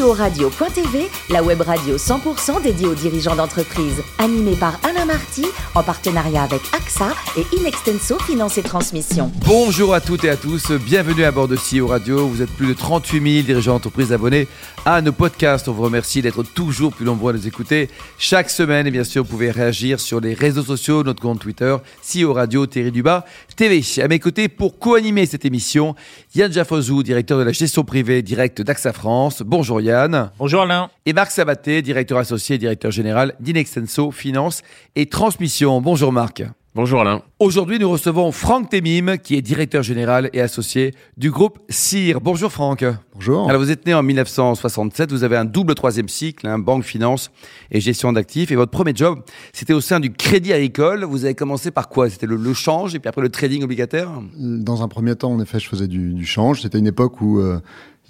CEO-radio.tv, la web radio 100% dédiée aux dirigeants d'entreprise. Animée par Alain Marty, en partenariat avec AXA et Inextenso Finance et Transmission. Bonjour à toutes et à tous, bienvenue à bord de CEO Radio. Vous êtes plus de 38 000 dirigeants d'entreprise abonnés à nos podcasts. On vous remercie d'être toujours plus nombreux à nous écouter chaque semaine. Et bien sûr, vous pouvez réagir sur les réseaux sociaux, notre compte Twitter, CEO Radio, Thierry Dubas, TV. À mes côtés, pour co-animer cette émission, Yann Jaffozou, directeur de la gestion privée directe d'AXA France. Bonjour Yann. Bonjour Alain. Et Marc Sabaté, directeur associé et directeur général d'Inextenso Finance et Transmission. Bonjour Marc. Bonjour Alain. Aujourd'hui, nous recevons Franck Temim, qui est directeur général et associé du groupe CIR. Bonjour Franck. Bonjour. Alors vous êtes né en 1967, vous avez un double troisième cycle, un banque, finance et gestion d'actifs. Et votre premier job, c'était au sein du Crédit Agricole. Vous avez commencé par quoi? C'était le, change et puis après le trading obligataire? Dans un premier temps, en effet, je faisais du, change. C'était une époque où euh,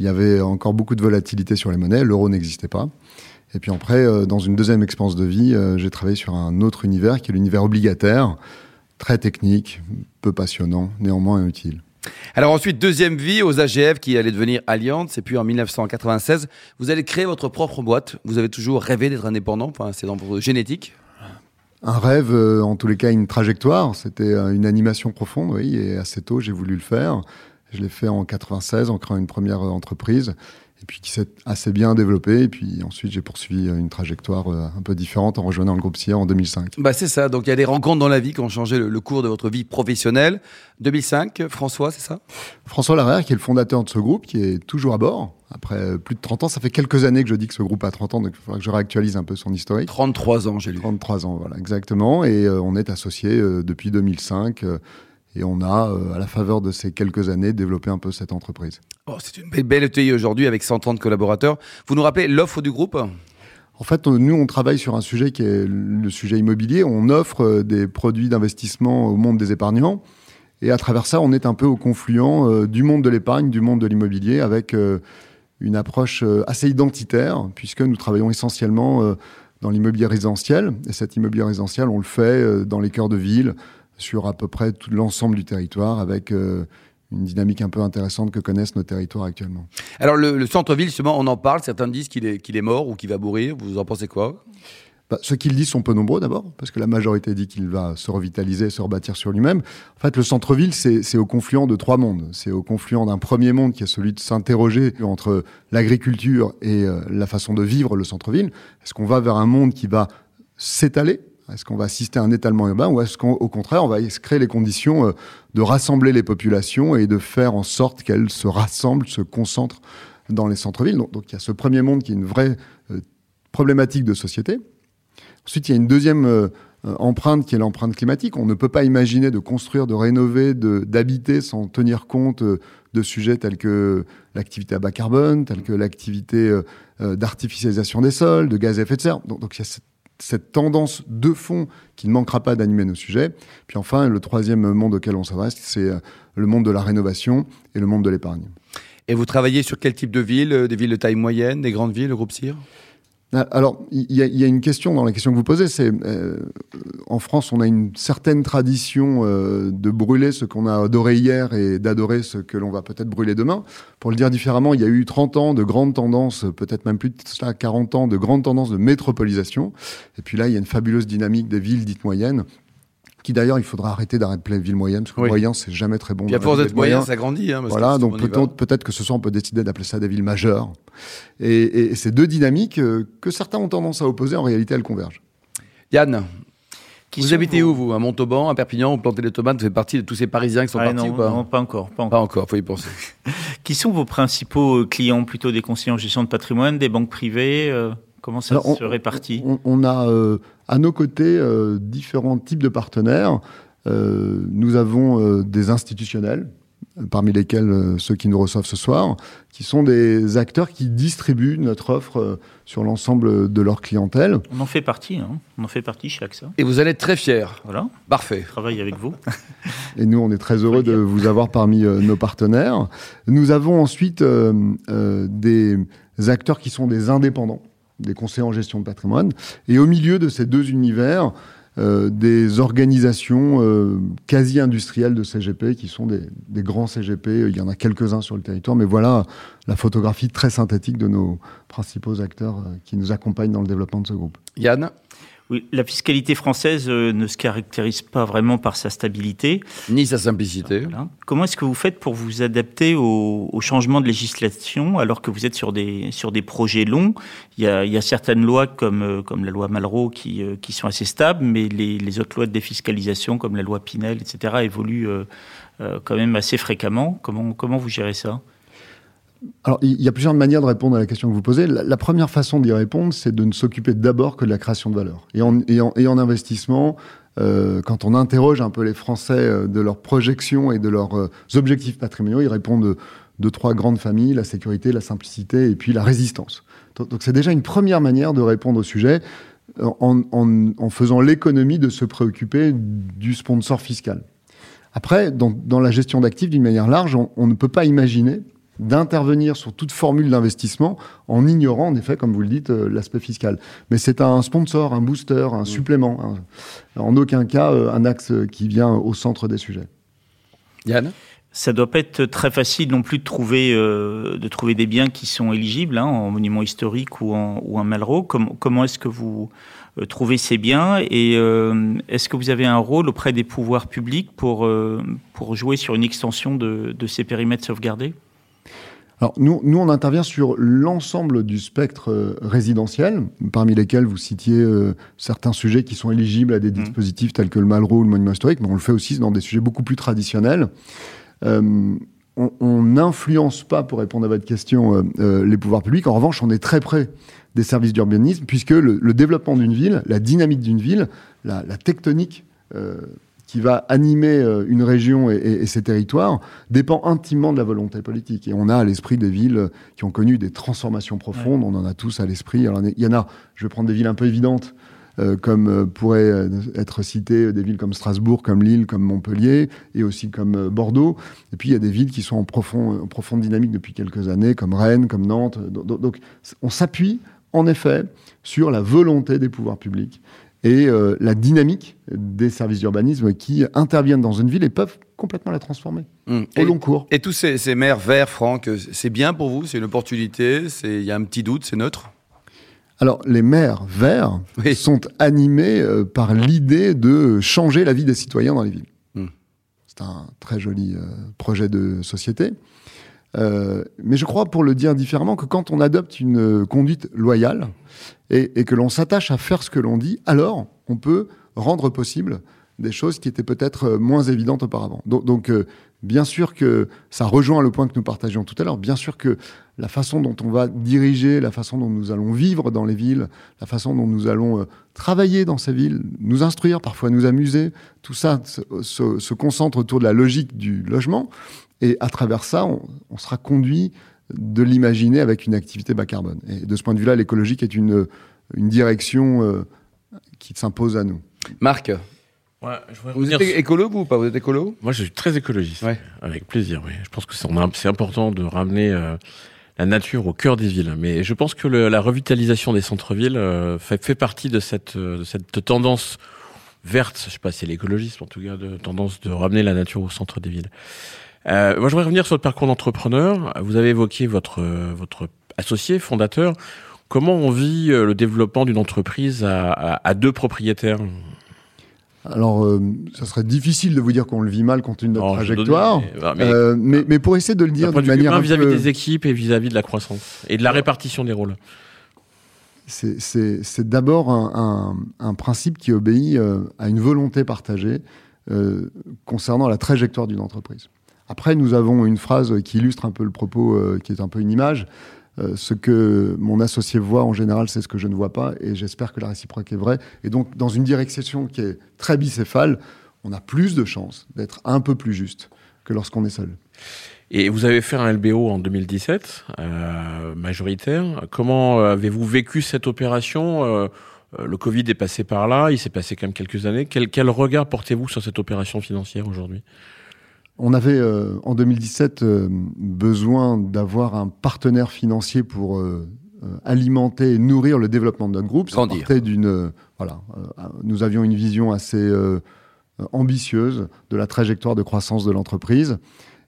il y avait encore beaucoup de volatilité sur les monnaies. L'euro n'existait pas. Et puis après, euh, dans une deuxième expérience de vie, euh, j'ai travaillé sur un autre univers qui est l'univers obligataire, très technique, peu passionnant, néanmoins utile. Alors ensuite, deuxième vie aux AGF qui allait devenir Allianz. Et puis en 1996, vous allez créer votre propre boîte. Vous avez toujours rêvé d'être indépendant. Enfin, c'est dans votre génétique. Un rêve, euh, en tous les cas, une trajectoire. C'était une animation profonde, oui. Et assez tôt, j'ai voulu le faire. Je l'ai fait en 96 en créant une première entreprise et puis qui s'est assez bien développé. Et puis ensuite, j'ai poursuivi une trajectoire euh, un peu différente en rejoignant le groupe CIA en 2005. Bah c'est ça. Donc il y a des rencontres dans la vie qui ont changé le, cours de votre vie professionnelle. 2005, François, c'est ça? François Larère, qui est le fondateur de ce groupe, qui est toujours à bord. Après plus de 30 ans, ça fait quelques années que je dis que ce groupe a 30 ans, donc il faudra que je réactualise un peu son historique. 33 ans, j'ai lu. 33 ans, voilà, exactement. Et euh, on est associés euh, depuis 2005. Et on a, euh, à la faveur de ces quelques années, développé un peu cette entreprise. Oh, c'est une belle, belle ETI aujourd'hui avec 130 collaborateurs. Vous nous rappelez l'offre du groupe? En fait, nous, on travaille sur un sujet qui est le sujet immobilier. On offre euh, des produits d'investissement au monde des épargnants. Et à travers ça, on est un peu au confluent euh, du monde de l'épargne, du monde de l'immobilier, avec une approche assez identitaire, puisque nous travaillons essentiellement dans l'immobilier résidentiel. Et cet immobilier résidentiel, on le fait dans les cœurs de ville, sur à peu près tout l'ensemble du territoire avec euh, une dynamique un peu intéressante que connaissent nos territoires actuellement. Alors le, centre-ville, justement, on en parle, certains disent qu'il est, qu'il est mort ou qu'il va mourir, vous en pensez quoi? Bah, ceux qui le disent sont peu nombreux d'abord, parce que la majorité dit qu'il va se revitaliser, se rebâtir sur lui-même. En fait, le centre-ville, c'est au confluent de trois mondes. C'est au confluent d'un premier monde qui est celui de s'interroger entre l'agriculture et euh, la façon de vivre le centre-ville. Est-ce qu'on va vers un monde qui va s'étaler? Est-ce qu'on va assister à un étalement urbain ou est-ce qu'au contraire, on va créer les conditions euh, de rassembler les populations et de faire en sorte qu'elles se rassemblent, se concentrent dans les centres-villes? Donc, il y a ce premier monde qui est une vraie euh, problématique de société. Ensuite, il y a une deuxième euh, empreinte qui est l'empreinte climatique. On ne peut pas imaginer de construire, de rénover, d'habiter sans tenir compte de sujets tels que l'activité à bas carbone, tels que l'activité d'artificialisation des sols, de gaz à effet de serre. Donc, donc il y a cette cette tendance de fond qui ne manquera pas d'animer nos sujets. Puis enfin, le troisième monde auquel on s'adresse, c'est euh, le monde de la rénovation et le monde de l'épargne. Et vous travaillez sur quel type de villes euh, Des villes de taille moyenne, des grandes villes, le groupe CIR alors, il y, a une question dans la question que vous posez, c'est euh, en France, on a une certaine tradition euh, de brûler ce qu'on a adoré hier et d'adorer ce que l'on va peut-être brûler demain. Pour le dire différemment, il y a eu 30 ans de grandes tendances, peut-être même plus de cela, 40 ans de grandes tendances de métropolisation. Et puis là, il y a une fabuleuse dynamique des villes dites moyennes qui d'ailleurs il faudra arrêter d'arrêter les villes moyennes parce que moyen c'est jamais très bon. Puis à force d'être moyen, ça grandit. Hein, voilà, donc peut-être que ce soir on peut décider d'appeler ça des villes majeures. Et, ces deux dynamiques euh, que certains ont tendance à opposer, en réalité elles convergent. Yann, vous habitez où, vous? À Montauban, à Perpignan, vous plantez les tomates, vous faites partie de tous ces Parisiens qui sont ah, partis non, ou pas Non, pas encore. Pas encore, pas encore faut y penser. qui sont vos principaux clients Plutôt des conseillers en gestion de patrimoine, des banques privées euh Comment ça se répartit? on, a euh, à nos côtés euh, différents types de partenaires. Euh, nous avons des institutionnels, parmi lesquels ceux qui nous reçoivent ce soir, qui sont des acteurs qui distribuent notre offre sur l'ensemble de leur clientèle. On en fait partie, hein. on en fait partie chez AXA. Et vous allez être très fiers. Voilà. Parfait. Travaille avec vous. Et nous, on est très heureux de vous avoir parmi nos partenaires. Nous avons ensuite des acteurs qui sont des indépendants des conseillers en gestion de patrimoine. Et au milieu de ces deux univers, des organisations quasi industrielles de CGP qui sont des, des, grands CGP. Il y en a quelques-uns sur le territoire, mais voilà la photographie très synthétique de nos principaux acteurs qui nous accompagnent dans le développement de ce groupe. Yann? Oui, la fiscalité française euh, ne se caractérise pas vraiment par sa stabilité. Ni sa simplicité. Comment est-ce que vous faites pour vous adapter au, au, changement de législation alors que vous êtes sur des, sur des projets longs? Il y, a, il y a certaines lois comme, euh, comme la loi Malraux qui, euh, qui sont assez stables, mais les, les, autres lois de défiscalisation comme la loi Pinel, etc., évoluent quand même assez fréquemment. Comment, comment vous gérez ça? Alors, il y a plusieurs manières de répondre à la question que vous posez. La, première façon d'y répondre, c'est de ne s'occuper d'abord que de la création de valeur. Et en, investissement, euh, quand on interroge un peu les Français euh, de leurs projections et de leurs euh, objectifs patrimoniaux, ils répondent de, trois grandes familles, la sécurité, la simplicité et puis la résistance. Donc c'est déjà une première manière de répondre au sujet en, faisant l'économie de se préoccuper du sponsor fiscal. Après, dans, la gestion d'actifs, d'une manière large, on ne peut pas imaginer d'intervenir sur toute formule d'investissement en ignorant, en effet, comme vous le dites, euh, l'aspect fiscal. Mais c'est un sponsor, un booster, un supplément. Hein. En aucun cas euh, un axe qui vient au centre des sujets. Yann? Ça doit pas être très facile non plus de trouver euh, de trouver des biens qui sont éligibles hein, en monument historique ou en ou en Malraux. Comment comment est-ce que vous trouvez ces biens et est-ce que vous avez un rôle auprès des pouvoirs publics pour pour jouer sur une extension de, de ces périmètres sauvegardés? Alors nous, nous, on intervient sur l'ensemble du spectre euh, résidentiel, parmi lesquels vous citiez euh, certains sujets qui sont éligibles à des mmh. dispositifs tels que le Malraux ou le monument historique, mais on le fait aussi dans des sujets beaucoup plus traditionnels. Euh, on n'influence pas, pour répondre à votre question, les pouvoirs publics. En revanche, on est très près des services d'urbanisme, puisque le, le développement d'une ville, la dynamique d'une ville, la, la tectonique qui va animer euh, une région et, et, ses territoires dépend intimement de la volonté politique. Et on a à l'esprit des villes qui ont connu des transformations profondes. On en a tous à l'esprit. il y en a. Je vais prendre des villes un peu évidentes. Euh, comme euh, pourraient euh, être citées des villes comme Strasbourg, comme Lille, comme Montpellier, et aussi comme Bordeaux. Et puis il y a des villes qui sont en, profond, en profonde dynamique depuis quelques années, comme Rennes, comme Nantes. Donc, donc on s'appuie en effet sur la volonté des pouvoirs publics et euh, la dynamique des services d'urbanisme qui interviennent dans une ville et peuvent complètement la transformer mmh. au long cours. Et tous ces, ces maires verts, Franck, c'est bien pour vous? C'est une opportunité? Il y a un petit doute, c'est neutre? Alors, les maires verts oui. sont animés euh, par l'idée de changer la vie des citoyens dans les villes. Mmh. C'est un très joli euh, projet de société. Euh, mais je crois, pour le dire différemment, que quand on adopte une conduite loyale et, que l'on s'attache à faire ce que l'on dit, alors on peut rendre possible des choses qui étaient peut-être moins évidentes auparavant. Donc, euh, bien sûr que ça rejoint le point que nous partagions tout à l'heure. Bien sûr que la façon dont on va diriger, la façon dont nous allons vivre dans les villes, la façon dont nous allons euh, travailler dans ces villes, nous instruire, parfois nous amuser, tout ça se, concentre autour de la logique du logement. Et à travers ça, on sera conduit de l'imaginer avec une activité bas carbone. Et de ce point de vue-là, l'écologique est une, une direction euh, qui s'impose à nous. Marc Ouais, je vous êtes écolo ou pas? Vous êtes écolo? Moi, je suis très écologiste. Ouais. Avec plaisir, oui. Je pense que c'est important de ramener euh, la nature au cœur des villes. Mais je pense que le, la revitalisation des centres-villes euh, fait, fait, partie de cette, de cette tendance verte, je sais pas si c'est l'écologisme en tout cas, de tendance de ramener la nature au centre des villes. Euh, moi, je voudrais revenir sur le parcours d'entrepreneur. Vous avez évoqué votre votre associé fondateur. Comment on vit euh, le développement d'une entreprise à, à, à, deux propriétaires? Alors, euh, ça serait difficile de vous dire qu'on le vit mal compte tenu de notre trajectoire, mais, mais, euh, mais, mais, pour essayer de le dire de manière vis-à-vis -vis des équipes et vis-à-vis -vis de la croissance et de la répartition des rôles. C'est d'abord un, un, un, principe qui obéit euh, à une volonté partagée euh, concernant la trajectoire d'une entreprise. Après, nous avons une phrase qui illustre un peu le propos, euh, qui est un peu une image. Euh, ce que mon associé voit en général, c'est ce que je ne vois pas, et j'espère que la réciproque est vraie. Et donc, dans une direction qui est très bicéphale, on a plus de chances d'être un peu plus juste que lorsqu'on est seul. Et vous avez fait un LBO en 2017, euh, majoritaire. Comment avez-vous vécu cette opération Le Covid est passé par là, il s'est passé quand même quelques années. Quel regard portez-vous sur cette opération financière aujourd'hui? On avait euh, en 2017 euh, besoin d'avoir un partenaire financier pour euh, alimenter et nourrir le développement de notre groupe. Ça d'une, voilà, nous avions une vision assez ambitieuse de la trajectoire de croissance de l'entreprise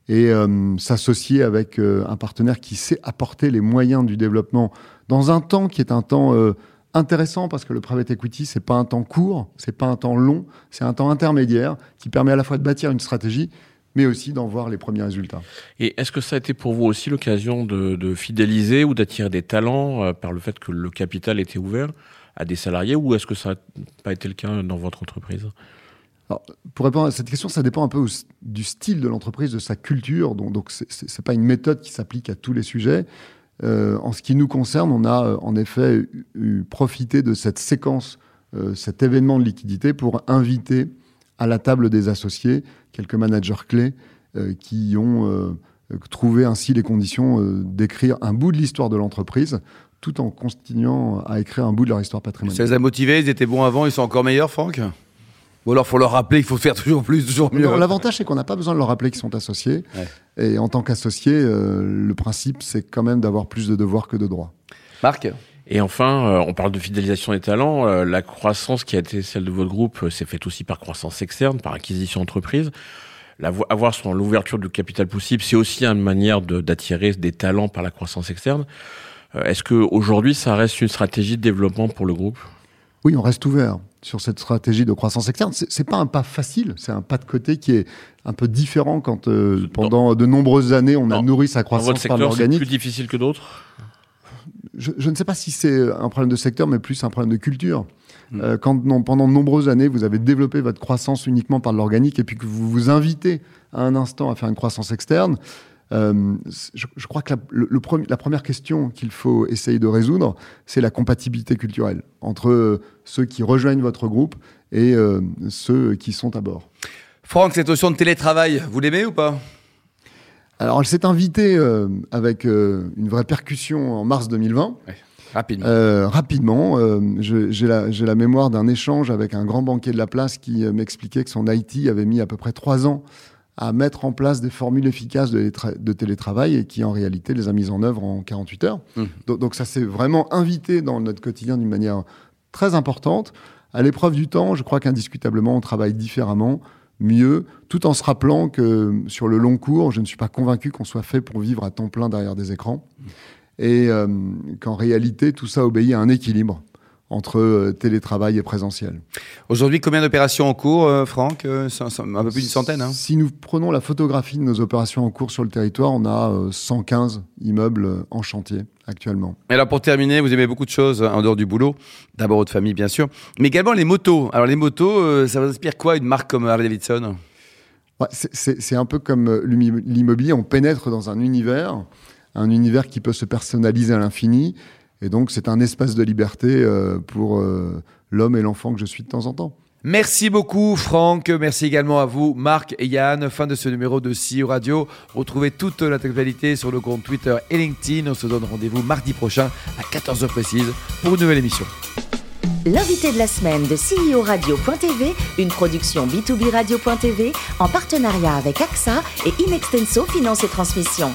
et s'associer avec un partenaire qui sait apporter les moyens du développement dans un temps qui est un temps intéressant parce que le private equity, c'est pas un temps court, c'est pas un temps long, c'est un temps intermédiaire qui permet à la fois de bâtir une stratégie, mais aussi d'en voir les premiers résultats. Et est-ce que ça a été pour vous aussi l'occasion de, fidéliser ou d'attirer des talents euh, par le fait que le capital était ouvert à des salariés ou est-ce que ça n'a pas été le cas dans votre entreprise? Pour répondre à cette question, ça dépend un peu du style de l'entreprise, de sa culture. Donc, c'est n'est pas une méthode qui s'applique à tous les sujets. Euh, en ce qui nous concerne, on a euh, en effet eu, profité de cette séquence, cet événement de liquidité pour inviter à la table des associés quelques managers clés qui ont trouvé ainsi les conditions d'écrire un bout de l'histoire de l'entreprise tout en continuant à écrire un bout de leur histoire patrimoniale. Ça les a motivés, ils étaient bons avant, ils sont encore meilleurs, Franck? Ou alors, faut leur rappeler qu'il faut faire toujours plus, toujours mieux. L'avantage, c'est qu'on n'a pas besoin de leur rappeler qu'ils sont associés. Et en tant qu'associé, euh, le principe, c'est quand même d'avoir plus de devoirs que de droits. Marc? Et enfin, euh, on parle de fidélisation des talents. Euh, la croissance qui a été celle de votre groupe s'est faite aussi par croissance externe, par acquisition d'entreprise. Avoir sur l'ouverture du capital possible, c'est aussi une manière d'attirer des talents par la croissance externe. Est-ce que aujourd'hui, ça reste une stratégie de développement pour le groupe? Oui, on reste ouvert sur cette stratégie de croissance externe. C'est pas un pas facile, c'est un pas de côté qui est un peu différent quand euh, pendant de nombreuses années on a nourri sa croissance votre par l'organique. C'est plus difficile que d'autres? Je, ne sais pas si c'est un problème de secteur, mais plus un problème de culture. Hmm. Euh, quand pendant de nombreuses années vous avez développé votre croissance uniquement par l'organique et puis que vous vous invitez à un instant à faire une croissance externe, euh, je, crois que la, le, la première question qu'il faut essayer de résoudre, c'est la compatibilité culturelle entre ceux qui rejoignent votre groupe et euh, ceux qui sont à bord. Franck, cette notion de télétravail, vous l'aimez ou pas? Alors, elle s'est invitée avec une vraie percussion en mars 2020. Rapidement. rapidement. J'ai la, la, mémoire d'un échange avec un grand banquier de la place qui m'expliquait que son IT avait mis à peu près trois ans à mettre en place des formules efficaces de, télétravail et qui en réalité les a mises en œuvre en 48 heures. Mmh. Donc, ça s'est vraiment invité dans notre quotidien d'une manière très importante. À l'épreuve du temps, je crois qu'indiscutablement on travaille différemment, mieux, tout en se rappelant que sur le long cours, je ne suis pas convaincu qu'on soit fait pour vivre à temps plein derrière des écrans. Et euh, qu'en réalité, tout ça obéit à un équilibre entre euh, télétravail et présentiel. Aujourd'hui, combien d'opérations en cours, euh, Franck Un peu plus d'une centaine. Hein? Si nous prenons la photographie de nos opérations en cours sur le territoire, on a 115 immeubles en chantier actuellement. Et alors pour terminer, vous aimez beaucoup de choses en dehors du boulot. D'abord votre famille, bien sûr, mais également les motos. Alors les motos, ça vous inspire quoi une marque comme Harley Davidson? C'est un peu comme l'immobilier, on pénètre dans un univers, un univers qui peut se personnaliser à l'infini. Et donc, c'est un espace de liberté euh, pour euh, l'homme et l'enfant que je suis de temps en temps. Merci beaucoup Franck, merci également à vous Marc et Yann. Fin de ce numéro de CEO Radio. Retrouvez toute la actualité sur le compte Twitter et LinkedIn. On se donne rendez-vous mardi prochain à 14h précise pour une nouvelle émission. L'invité de la semaine de CEO Radio.tv, une production B2B Radio.tv en partenariat avec AXA et Inextenso Finance et Transmission.